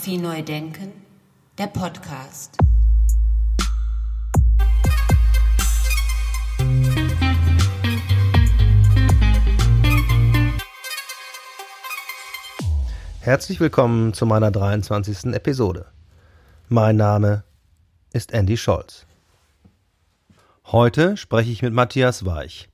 Fotografie neu denken, der Podcast. Herzlich willkommen zu meiner 23. Episode. Mein Name ist Andy Scholz. Heute spreche ich mit Matthias Weich.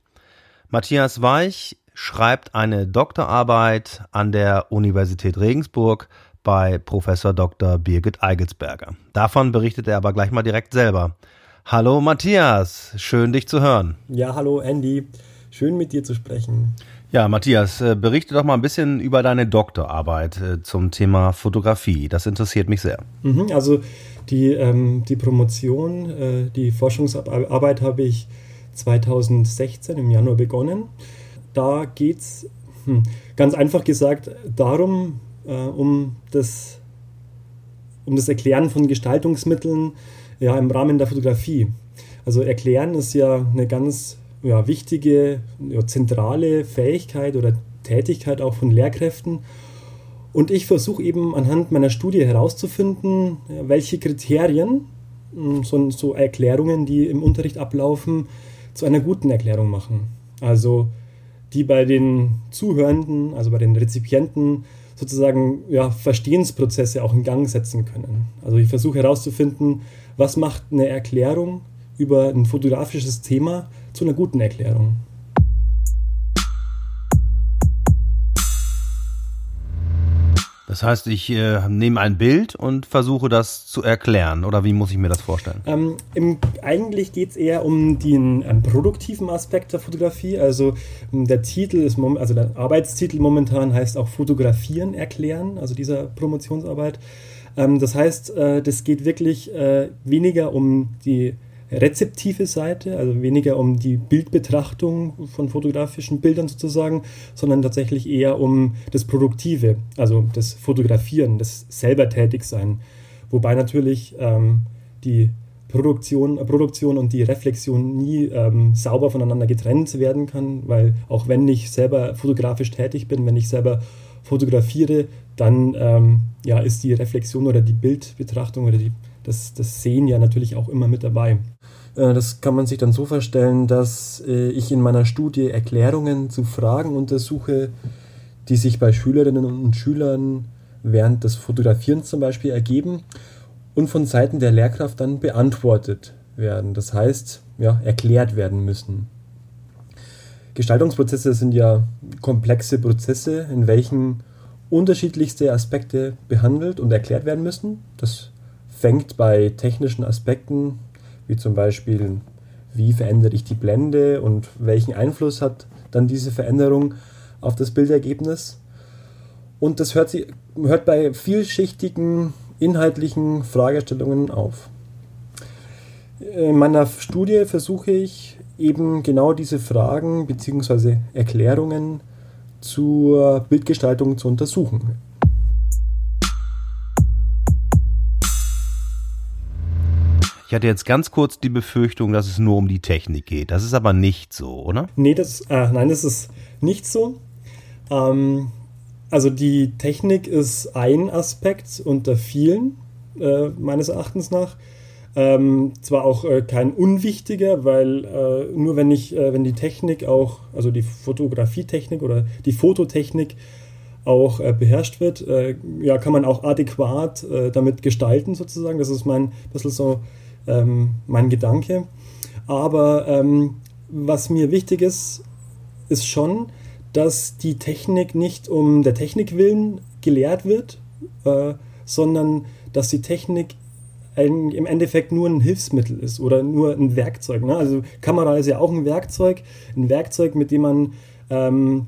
Matthias Weich schreibt eine Doktorarbeit an der Universität Regensburg bei Professor Dr. Birgit Eigelsberger. Davon berichtet er aber gleich mal direkt selber. Hallo Matthias, schön dich zu hören. Ja, hallo Andy, schön mit dir zu sprechen. Ja, Matthias, äh, berichte doch mal ein bisschen über deine Doktorarbeit äh, zum Thema Fotografie. Das interessiert mich sehr. Mhm, also die, ähm, die Promotion, äh, die Forschungsarbeit habe ich 2016 im Januar begonnen da geht es hm, ganz einfach gesagt darum, äh, um, das, um das Erklären von Gestaltungsmitteln ja, im Rahmen der Fotografie. Also Erklären ist ja eine ganz ja, wichtige, ja, zentrale Fähigkeit oder Tätigkeit auch von Lehrkräften. Und ich versuche eben anhand meiner Studie herauszufinden, welche Kriterien, hm, so, so Erklärungen, die im Unterricht ablaufen, zu einer guten Erklärung machen. Also die bei den Zuhörenden, also bei den Rezipienten, sozusagen ja, Verstehensprozesse auch in Gang setzen können. Also ich versuche herauszufinden, was macht eine Erklärung über ein fotografisches Thema zu einer guten Erklärung. Das heißt, ich äh, nehme ein Bild und versuche das zu erklären. Oder wie muss ich mir das vorstellen? Ähm, im, eigentlich geht es eher um den ähm, produktiven Aspekt der Fotografie. Also ähm, der Titel ist, also der Arbeitstitel momentan heißt auch Fotografieren erklären, also dieser Promotionsarbeit. Ähm, das heißt, äh, das geht wirklich äh, weniger um die rezeptive Seite, also weniger um die Bildbetrachtung von fotografischen Bildern sozusagen, sondern tatsächlich eher um das Produktive, also das Fotografieren, das selber tätig sein. Wobei natürlich ähm, die Produktion, Produktion und die Reflexion nie ähm, sauber voneinander getrennt werden kann, weil auch wenn ich selber fotografisch tätig bin, wenn ich selber fotografiere, dann ähm, ja, ist die Reflexion oder die Bildbetrachtung oder die, das, das Sehen ja natürlich auch immer mit dabei. Äh, das kann man sich dann so vorstellen, dass äh, ich in meiner Studie Erklärungen zu Fragen untersuche, die sich bei Schülerinnen und Schülern während des Fotografierens zum Beispiel ergeben und von Seiten der Lehrkraft dann beantwortet werden. Das heißt, ja, erklärt werden müssen. Gestaltungsprozesse sind ja komplexe Prozesse, in welchen unterschiedlichste Aspekte behandelt und erklärt werden müssen. Das fängt bei technischen Aspekten wie zum Beispiel, wie verändere ich die Blende und welchen Einfluss hat dann diese Veränderung auf das Bildergebnis. Und das hört, sie, hört bei vielschichtigen inhaltlichen Fragestellungen auf. In meiner Studie versuche ich eben genau diese Fragen bzw. Erklärungen zur Bildgestaltung zu untersuchen. Ich hatte jetzt ganz kurz die Befürchtung, dass es nur um die Technik geht. Das ist aber nicht so, oder? Nee, das, äh, nein, das ist nicht so. Ähm, also die Technik ist ein Aspekt unter vielen, äh, meines Erachtens nach. Ähm, zwar auch äh, kein unwichtiger, weil äh, nur wenn ich, äh, wenn die Technik auch, also die Fotografietechnik oder die Fototechnik auch äh, beherrscht wird, äh, ja, kann man auch adäquat damit gestalten sozusagen. Das ist mein bisschen so ähm, mein Gedanke. Aber ähm, was mir wichtig ist, ist schon, dass die Technik nicht um der Technik willen gelehrt wird, äh, sondern dass die Technik ein, im Endeffekt nur ein Hilfsmittel ist oder nur ein Werkzeug. Ne? Also Kamera ist ja auch ein Werkzeug, ein Werkzeug, mit dem man ähm,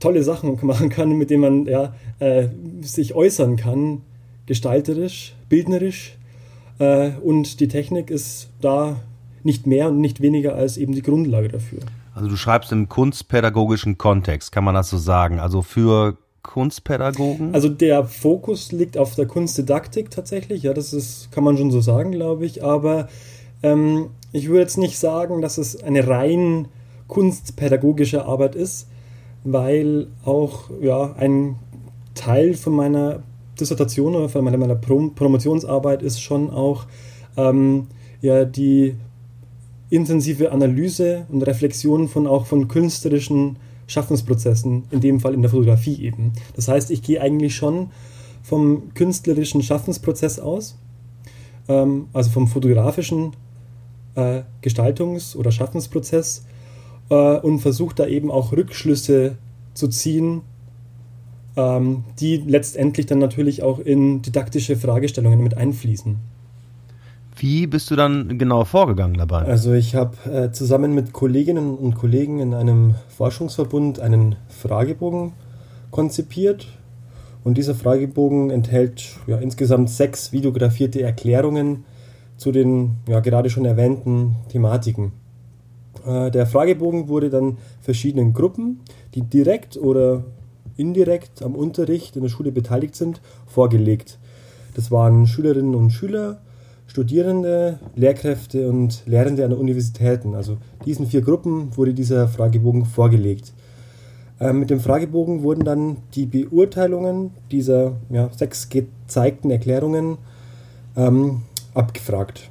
tolle Sachen machen kann, mit dem man ja, äh, sich äußern kann, gestalterisch, bildnerisch. Äh, und die Technik ist da nicht mehr und nicht weniger als eben die Grundlage dafür. Also du schreibst im kunstpädagogischen Kontext, kann man das so sagen? Also für Kunstpädagogen? Also der Fokus liegt auf der Kunstdidaktik tatsächlich, ja, das ist, kann man schon so sagen, glaube ich, aber ähm, ich würde jetzt nicht sagen, dass es eine rein kunstpädagogische Arbeit ist, weil auch ja, ein Teil von meiner Dissertation oder von meiner, meiner Prom Promotionsarbeit ist schon auch ähm, ja, die intensive Analyse und Reflexion von auch von künstlerischen Schaffensprozessen, in dem Fall in der Fotografie eben. Das heißt, ich gehe eigentlich schon vom künstlerischen Schaffensprozess aus, ähm, also vom fotografischen äh, Gestaltungs- oder Schaffensprozess äh, und versuche da eben auch Rückschlüsse zu ziehen, ähm, die letztendlich dann natürlich auch in didaktische Fragestellungen mit einfließen. Wie bist du dann genau vorgegangen dabei? Also ich habe äh, zusammen mit Kolleginnen und Kollegen in einem Forschungsverbund einen Fragebogen konzipiert. Und dieser Fragebogen enthält ja, insgesamt sechs videografierte Erklärungen zu den ja, gerade schon erwähnten Thematiken. Äh, der Fragebogen wurde dann verschiedenen Gruppen, die direkt oder indirekt am Unterricht in der Schule beteiligt sind, vorgelegt. Das waren Schülerinnen und Schüler, Studierende, Lehrkräfte und Lehrende an Universitäten. Also diesen vier Gruppen wurde dieser Fragebogen vorgelegt. Ähm, mit dem Fragebogen wurden dann die Beurteilungen dieser ja, sechs gezeigten Erklärungen ähm, abgefragt.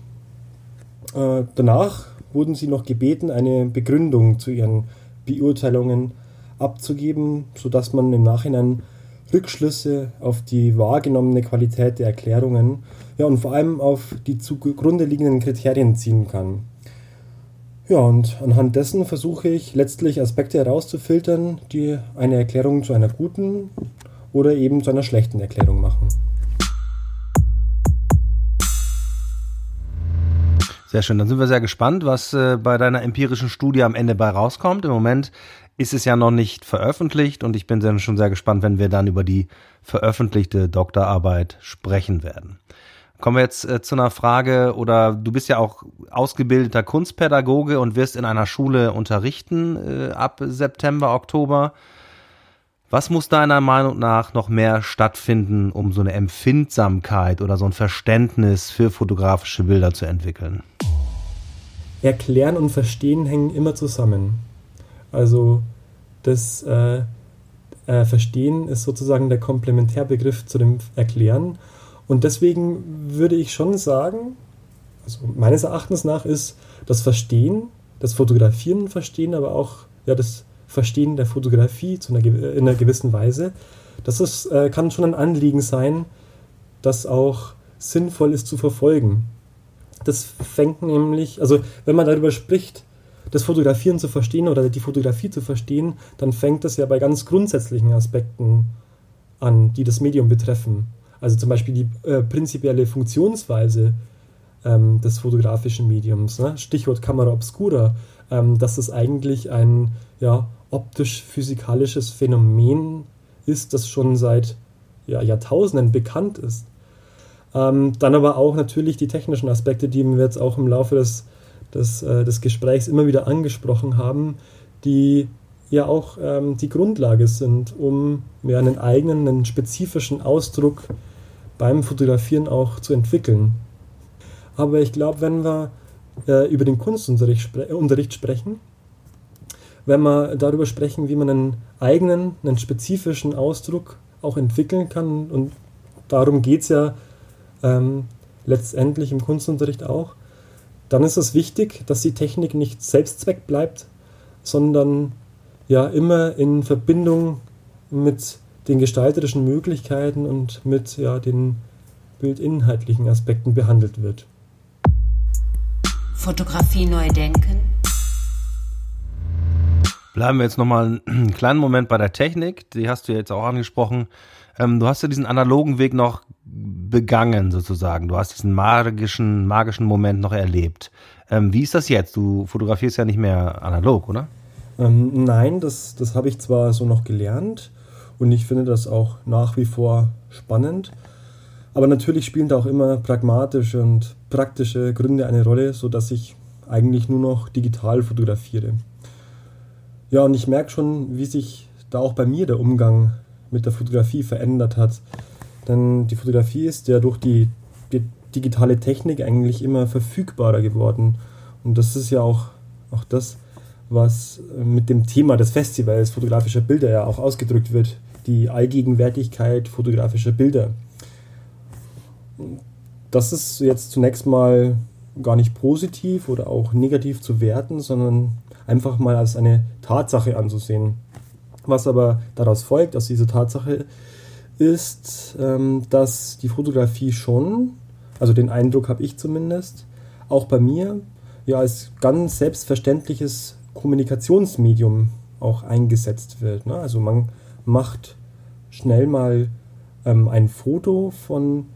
Äh, danach wurden sie noch gebeten, eine Begründung zu ihren Beurteilungen abzugeben, sodass man im Nachhinein Rückschlüsse auf die wahrgenommene Qualität der Erklärungen ja, und vor allem auf die zugrunde liegenden Kriterien ziehen kann. Ja, und anhand dessen versuche ich letztlich Aspekte herauszufiltern, die eine Erklärung zu einer guten oder eben zu einer schlechten Erklärung machen. Sehr schön, dann sind wir sehr gespannt, was äh, bei deiner empirischen Studie am Ende bei rauskommt. Im Moment ist es ja noch nicht veröffentlicht und ich bin dann schon sehr gespannt, wenn wir dann über die veröffentlichte Doktorarbeit sprechen werden. Kommen wir jetzt äh, zu einer Frage, oder du bist ja auch ausgebildeter Kunstpädagoge und wirst in einer Schule unterrichten äh, ab September, Oktober. Was muss deiner Meinung nach noch mehr stattfinden, um so eine Empfindsamkeit oder so ein Verständnis für fotografische Bilder zu entwickeln? Erklären und Verstehen hängen immer zusammen. Also das äh, äh, Verstehen ist sozusagen der Komplementärbegriff zu dem Erklären. Und deswegen würde ich schon sagen, also meines Erachtens nach ist das Verstehen, das Fotografieren verstehen, aber auch ja, das Verstehen der Fotografie zu einer, in einer gewissen Weise, das ist, äh, kann schon ein Anliegen sein, das auch sinnvoll ist zu verfolgen. Das fängt nämlich, also wenn man darüber spricht, das Fotografieren zu verstehen oder die Fotografie zu verstehen, dann fängt das ja bei ganz grundsätzlichen Aspekten an, die das Medium betreffen. Also zum Beispiel die äh, prinzipielle Funktionsweise ähm, des fotografischen Mediums. Ne? Stichwort Kamera obscura, ähm, dass es eigentlich ein ja, optisch-physikalisches Phänomen ist, das schon seit ja, Jahrtausenden bekannt ist. Ähm, dann aber auch natürlich die technischen Aspekte, die wir jetzt auch im Laufe des des, äh, des Gesprächs immer wieder angesprochen haben, die ja auch ähm, die Grundlage sind, um ja, einen eigenen, einen spezifischen Ausdruck beim Fotografieren auch zu entwickeln. Aber ich glaube, wenn wir äh, über den Kunstunterricht spre Unterricht sprechen, wenn wir darüber sprechen, wie man einen eigenen, einen spezifischen Ausdruck auch entwickeln kann, und darum geht es ja ähm, letztendlich im Kunstunterricht auch, dann ist es wichtig, dass die Technik nicht Selbstzweck bleibt, sondern ja immer in Verbindung mit den gestalterischen Möglichkeiten und mit ja, den bildinhaltlichen Aspekten behandelt wird. Fotografie neu denken. Bleiben wir jetzt nochmal einen kleinen Moment bei der Technik. Die hast du ja jetzt auch angesprochen. Ähm, du hast ja diesen analogen Weg noch begangen sozusagen. Du hast diesen magischen, magischen Moment noch erlebt. Ähm, wie ist das jetzt? Du fotografierst ja nicht mehr analog, oder? Ähm, nein, das, das habe ich zwar so noch gelernt und ich finde das auch nach wie vor spannend. Aber natürlich spielen da auch immer pragmatische und praktische Gründe eine Rolle, sodass ich eigentlich nur noch digital fotografiere. Ja, und ich merke schon, wie sich da auch bei mir der Umgang mit der Fotografie verändert hat. Denn die Fotografie ist ja durch die, digitale Technik eigentlich immer verfügbarer geworden. Und das ist ja auch, auch das, was mit dem Thema des Festivals fotografischer Bilder ja auch ausgedrückt wird. Die Allgegenwärtigkeit fotografischer Bilder. das ist jetzt zunächst mal gar nicht positiv oder auch negativ zu werten, sondern einfach mal als eine Tatsache anzusehen. Was aber daraus folgt, aus dieser Tatsache, ist, ähm, dass die Fotografie schon, also den Eindruck habe ich zumindest, auch bei mir, ja als ganz selbstverständliches Kommunikationsmedium auch eingesetzt wird. Ne? Also man macht schnell mal ähm, ein Foto von,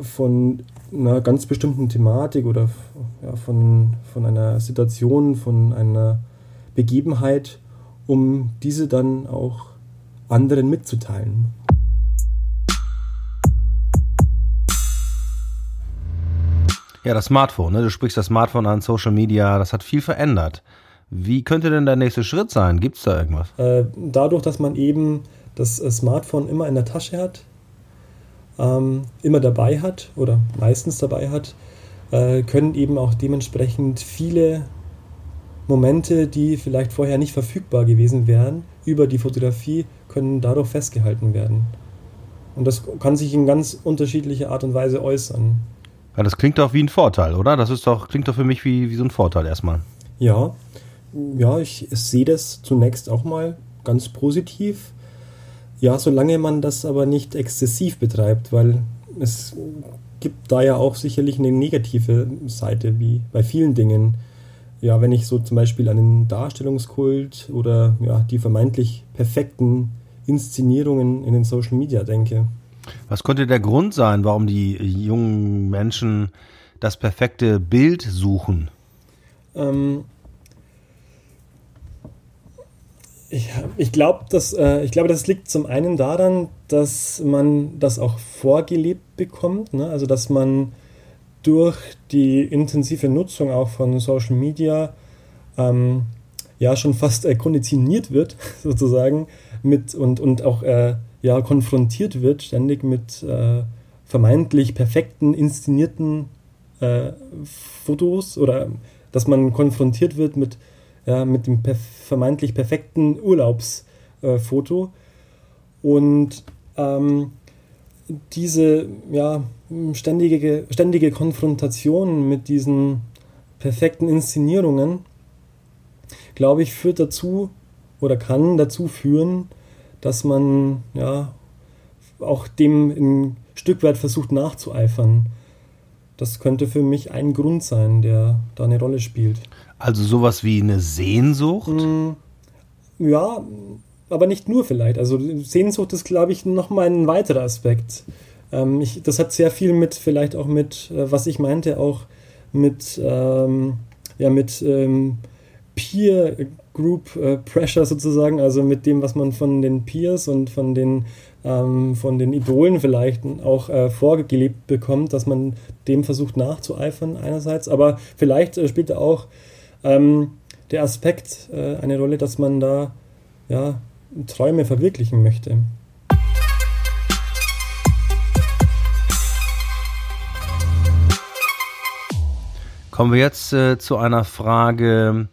von einer ganz bestimmten Thematik oder ja, von, von einer Situation, von einer Begebenheit, um diese dann auch anderen mitzuteilen. Ja, das Smartphone, ne? du sprichst das Smartphone an, Social Media, das hat viel verändert. Wie könnte denn der nächste Schritt sein? Gibt es da irgendwas? Äh, dadurch, dass man eben das äh, Smartphone immer in der Tasche hat, ähm, immer dabei hat oder meistens dabei hat, äh, können eben auch dementsprechend viele Momente, die vielleicht vorher nicht verfügbar gewesen wären, über die Fotografie, können dadurch festgehalten werden. Und das kann sich in ganz unterschiedlicher Art und Weise äußern. Ja, das klingt doch wie ein Vorteil, oder? Das ist doch, klingt doch für mich wie, wie so ein Vorteil erstmal. Ja, ja, ich sehe das zunächst auch mal ganz positiv. Ja, solange man das aber nicht exzessiv betreibt, weil es gibt da ja auch sicherlich eine negative Seite, wie bei vielen Dingen. Ja, wenn ich so zum Beispiel an den Darstellungskult oder ja, die vermeintlich perfekten Inszenierungen in den Social Media denke. Was könnte der Grund sein, warum die jungen Menschen das perfekte Bild suchen? Ähm, ich, ich, glaub, dass, äh, ich glaube, das liegt zum einen daran, dass man das auch vorgelebt bekommt. Ne? Also, dass man durch die intensive Nutzung auch von Social Media ähm, ja schon fast äh, konditioniert wird, sozusagen, mit und, und auch äh, ja, konfrontiert wird, ständig mit äh, vermeintlich perfekten, inszenierten äh, Fotos oder dass man konfrontiert wird mit ja, mit dem perf vermeintlich perfekten Urlaubsfoto. Äh, und ähm, diese ja, ständige, ständige Konfrontation mit diesen perfekten Inszenierungen, glaube ich, führt dazu oder kann dazu führen, dass man ja auch dem ein Stück weit versucht nachzueifern. Das könnte für mich ein Grund sein, der da eine Rolle spielt. Also sowas wie eine Sehnsucht? Mm, ja, aber nicht nur vielleicht. Also Sehnsucht ist, glaube ich, nochmal ein weiterer Aspekt. Ähm, ich, das hat sehr viel mit, vielleicht auch mit, äh, was ich meinte, auch mit, ähm, ja, mit ähm, Peer Group äh, Pressure sozusagen, also mit dem, was man von den Peers und von den ähm, von den Idolen vielleicht auch äh, vorgelebt bekommt, dass man dem versucht nachzueifern einerseits, aber vielleicht äh, spielt auch ähm, der Aspekt äh, eine Rolle, dass man da ja, Träume verwirklichen möchte. Kommen wir jetzt äh, zu einer Frage,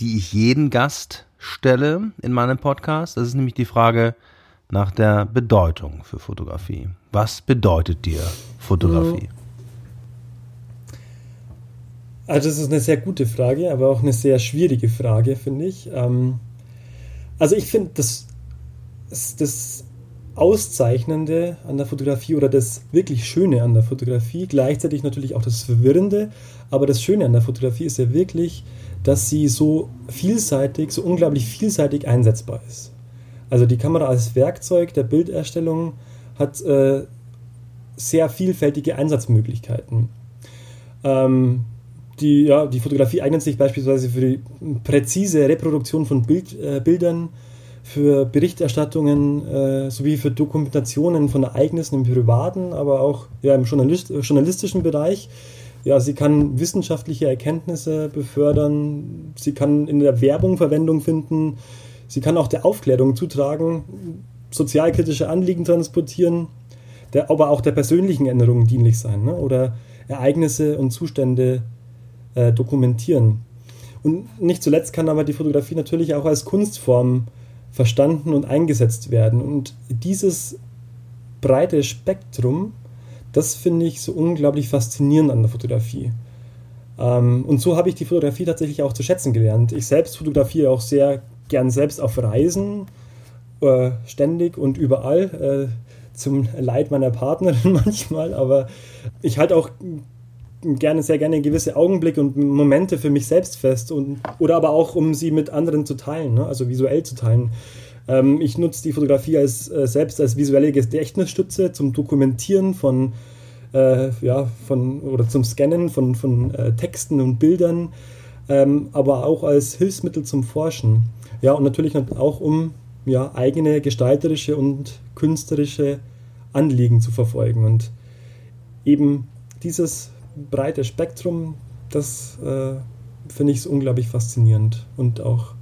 die ich jeden Gast stelle in meinem Podcast. Das ist nämlich die Frage nach der Bedeutung für Fotografie. Was bedeutet dir Fotografie? Also das ist eine sehr gute Frage, aber auch eine sehr schwierige Frage, finde ich. Ähm, also ich finde, das, das Auszeichnende an der Fotografie oder das wirklich Schöne an der Fotografie, gleichzeitig natürlich auch das Verwirrende, aber das Schöne an der Fotografie ist ja wirklich, dass sie so vielseitig, so unglaublich vielseitig einsetzbar ist. Also die Kamera als Werkzeug der Bilderstellung hat äh, sehr vielfältige Einsatzmöglichkeiten. Ähm, die, ja, die Fotografie eignet sich beispielsweise für die präzise Reproduktion von Bild, äh, Bildern, für Berichterstattungen äh, sowie für Dokumentationen von Ereignissen im privaten, aber auch ja, im Journalist, journalistischen Bereich. Ja, sie kann wissenschaftliche Erkenntnisse befördern, sie kann in der Werbung Verwendung finden, sie kann auch der Aufklärung zutragen, sozialkritische Anliegen transportieren, der, aber auch der persönlichen Änderung dienlich sein ne? oder Ereignisse und Zustände äh, dokumentieren. Und nicht zuletzt kann aber die Fotografie natürlich auch als Kunstform verstanden und eingesetzt werden. Und dieses breite Spektrum das finde ich so unglaublich faszinierend an der Fotografie. Ähm, und so habe ich die Fotografie tatsächlich auch zu schätzen gelernt. Ich selbst fotografiere auch sehr gern selbst auf Reisen, äh, ständig und überall, äh, zum Leid meiner Partnerin manchmal, aber ich halte auch gerne, sehr gerne gewisse Augenblicke und Momente für mich selbst fest und, oder aber auch, um sie mit anderen zu teilen, ne? also visuell zu teilen. Ähm, ich nutze die Fotografie als, äh, selbst als visuelle Gedächtnisstütze zum Dokumentieren von, äh, ja, von, oder zum Scannen von, von äh, Texten und Bildern, ähm, aber auch als Hilfsmittel zum Forschen. Ja, und natürlich auch, um ja, eigene gestalterische und künstlerische Anliegen zu verfolgen. Und eben dieses breite Spektrum, das äh, finde ich so unglaublich faszinierend und auch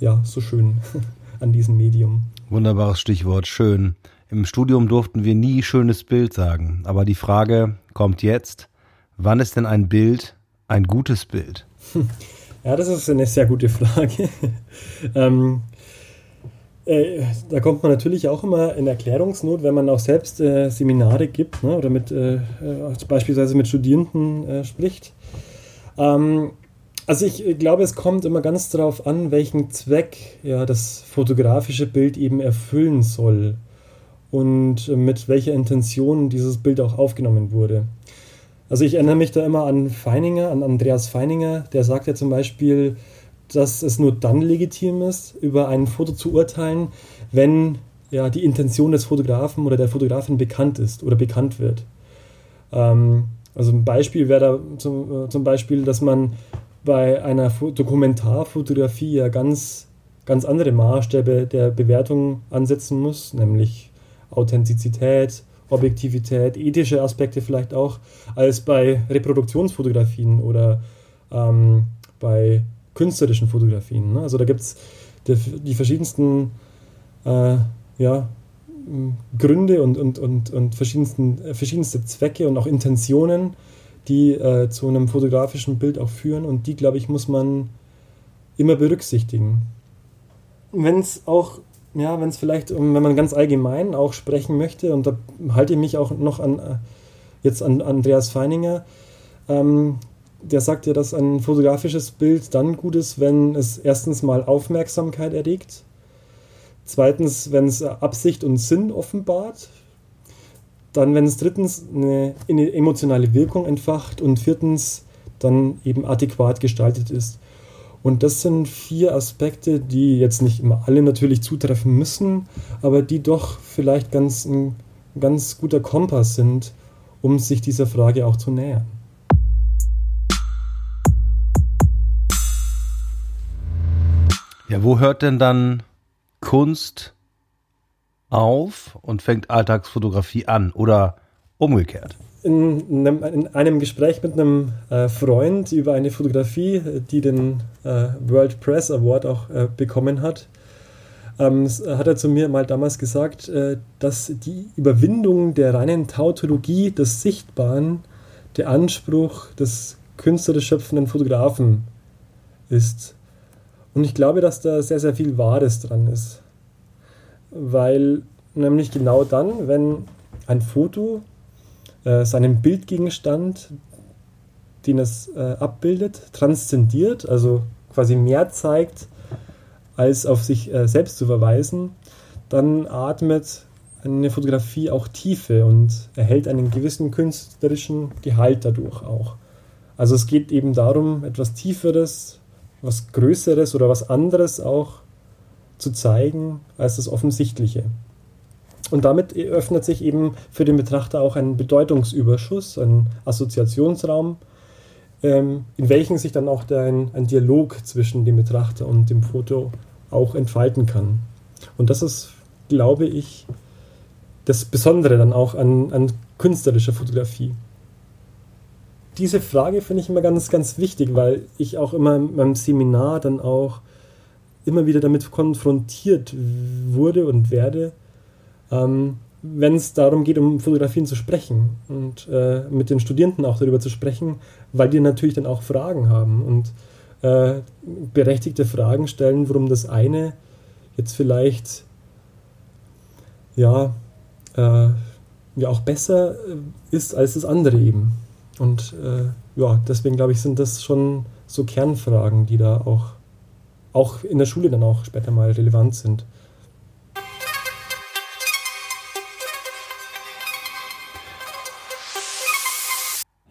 ja, so schön an diesem Medium. Wunderbares Stichwort, schön. Im Studium durften wir nie schönes Bild sagen, aber die Frage kommt jetzt, wann ist denn ein Bild ein gutes Bild? Ja, das ist eine sehr gute Frage. ähm, äh, da kommt man natürlich auch immer in Erklärungsnot, wenn man auch selbst äh, Seminare gibt ne, oder mit, äh, äh beispielsweise mit Studierenden äh, spricht. Ähm, also ich glaube, es kommt immer ganz darauf an, welchen Zweck ja, das fotografische Bild eben erfüllen soll und mit welcher Intention dieses Bild auch aufgenommen wurde. Also ich erinnere mich da immer an Feininger, an Andreas Feininger, der sagt ja zum Beispiel, dass es nur dann legitim ist, über ein Foto zu urteilen, wenn ja, die Intention des Fotografen oder der Fotografin bekannt ist oder bekannt wird. Ähm, also ein Beispiel wäre da zum, äh, zum Beispiel, dass man bei einer Dokumentarfotografie ja ganz, ganz andere Maßstäbe der Bewertung ansetzen muss, nämlich Authentizität, Objektivität, ethische Aspekte vielleicht auch, als bei Reproduktionsfotografien oder ähm, bei künstlerischen Fotografien. Ne? Also da gibt es die, die, verschiedensten äh, ja, Gründe und, und, und, und verschiedensten, äh, verschiedenste Zwecke und auch Intentionen, die äh, zu einem fotografischen Bild auch führen und die, glaube ich, muss man immer berücksichtigen. Wenn es auch, ja, wenn es vielleicht, wenn man ganz allgemein auch sprechen möchte, und da halte ich mich auch noch an, äh, jetzt an Andreas Feininger, ähm, der sagt ja, dass ein fotografisches Bild dann gut ist, wenn es erstens mal Aufmerksamkeit erregt, zweitens, wenn es Absicht und Sinn offenbart, dann, wenn es drittens eine, eine emotionale Wirkung entfacht und viertens dann eben adäquat gestaltet ist. Und das sind vier Aspekte, die jetzt nicht immer alle natürlich zutreffen müssen, aber die doch vielleicht ganz ein ganz guter Kompass sind, um sich dieser Frage auch zu nähern. Ja, wo hört denn dann Kunst auf und fängt Alltagsfotografie an oder umgekehrt? In einem, in einem Gespräch mit einem äh, Freund über eine Fotografie, die den äh, World Press Award auch äh, bekommen hat, ähm, hat er zu mir mal damals gesagt, äh, dass die Überwindung der reinen Tautologie des Sichtbaren der Anspruch des künstlerisch schöpfenden Fotografen ist. Und ich glaube, dass da sehr, sehr viel Wahres dran ist. Weil nämlich genau dann, wenn ein Foto äh, seinen Bildgegenstand, den es äh, abbildet, transzendiert, also quasi mehr zeigt, als auf sich äh, selbst zu verweisen, dann atmet eine Fotografie auch Tiefe und erhält einen gewissen künstlerischen Gehalt dadurch auch. Also es geht eben darum, etwas Tieferes, was Größeres oder was anderes auch zu zeigen als das Offensichtliche. Und damit öffnet sich eben für den Betrachter auch ein Bedeutungsüberschuss, ein Assoziationsraum, ähm, in welchem sich dann auch ein, ein Dialog zwischen dem Betrachter und dem Foto auch entfalten kann. Und das ist, glaube ich, das Besondere dann auch an, an künstlerischer Fotografie diese Frage finde ich immer ganz, ganz wichtig, weil ich auch immer in meinem Seminar dann auch immer wieder damit konfrontiert wurde und werde, ähm, wenn es darum geht, um Fotografien zu sprechen und äh, mit den Studierenden auch darüber zu sprechen, weil die natürlich dann auch Fragen haben und äh, berechtigte Fragen stellen, warum das eine jetzt vielleicht ja äh, ja auch besser äh, ist als das andere eben. Und äh, ja, deswegen glaube ich, sind das schon so Kernfragen, die da auch, auch in der Schule dann auch später mal relevant sind.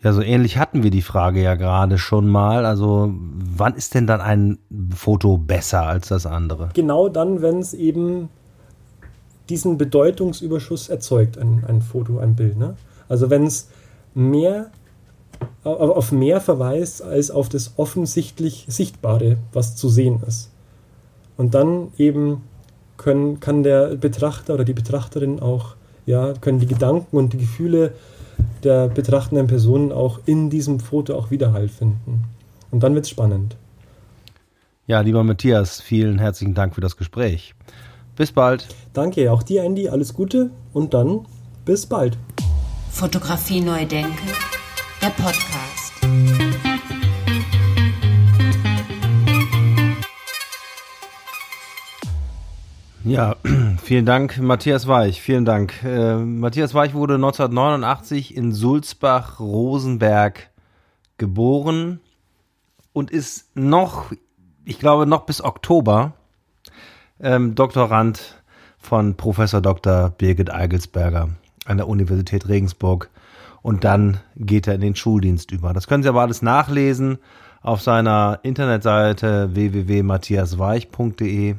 Ja, so ähnlich hatten wir die Frage ja gerade schon mal. Also, wann ist denn dann ein Foto besser als das andere? Genau dann, wenn es eben diesen Bedeutungsüberschuss erzeugt, ein, ein Foto, ein Bild. Ne? Also, wenn es mehr auf mehr verweist als auf das offensichtlich Sichtbare, was zu sehen ist. Und dann eben können, kann der Betrachter oder die Betrachterin auch, ja, können die Gedanken und die Gefühle der betrachtenden Personen auch in diesem Foto auch Widerhall finden. Und dann wird es spannend. Ja, lieber Matthias, vielen herzlichen Dank für das Gespräch. Bis bald. Danke, auch dir, Andy, alles Gute und dann bis bald. Fotografie neu denken, der Podcast. Ja, vielen Dank, Matthias Weich. Vielen Dank. Äh, Matthias Weich wurde 1989 in Sulzbach-Rosenberg geboren und ist noch, ich glaube, noch bis Oktober ähm, Doktorand von Professor Dr. Birgit Eigelsberger an der Universität Regensburg. Und dann geht er in den Schuldienst über. Das können Sie aber alles nachlesen auf seiner Internetseite www.matthiasweich.de.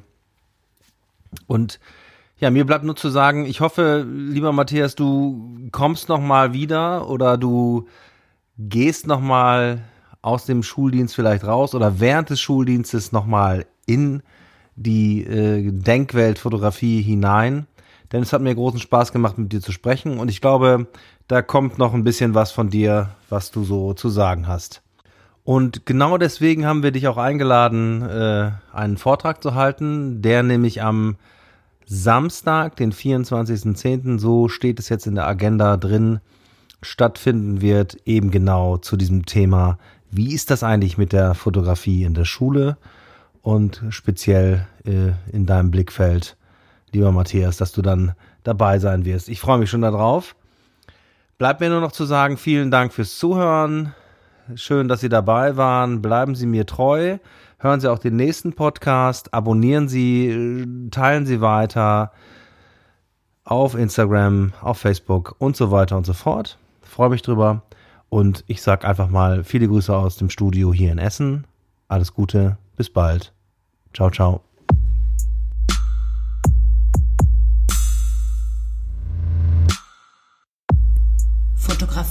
Und ja, mir bleibt nur zu sagen, ich hoffe, lieber Matthias, du kommst noch mal wieder oder du gehst noch mal aus dem Schuldienst vielleicht raus oder während des Schuldienstes noch mal in die äh, Denkwelt hinein. Denn es hat mir großen Spaß gemacht, mit dir zu sprechen und ich glaube, da kommt noch ein bisschen was von dir, was du so zu sagen hast. Und genau deswegen haben wir dich auch eingeladen, äh, einen Vortrag zu halten, der nämlich am Samstag, den 24.10., so steht es jetzt in der Agenda drin, stattfinden wird, eben genau zu diesem Thema, wie ist das eigentlich mit der Fotografie in der Schule und speziell äh, in deinem Blickfeld, lieber Matthias, dass du dann dabei sein wirst. Ich freue mich schon darauf. Bleibt mir nur noch zu sagen, vielen Dank fürs Zuhören. Schön, dass Sie dabei waren. Bleiben Sie mir treu. Hören Sie auch den nächsten Podcast. Abonnieren Sie, teilen Sie weiter auf Instagram, auf Facebook und so weiter und so fort. Freue mich drüber. Und ich sage einfach mal viele Grüße aus dem Studio hier in Essen. Alles Gute. Bis bald. Ciao, ciao.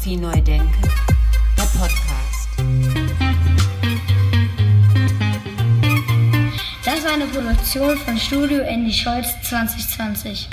Fotografie neu denken. Der Podcast. Das war eine Produktion von Studio Andy Scholz 2020.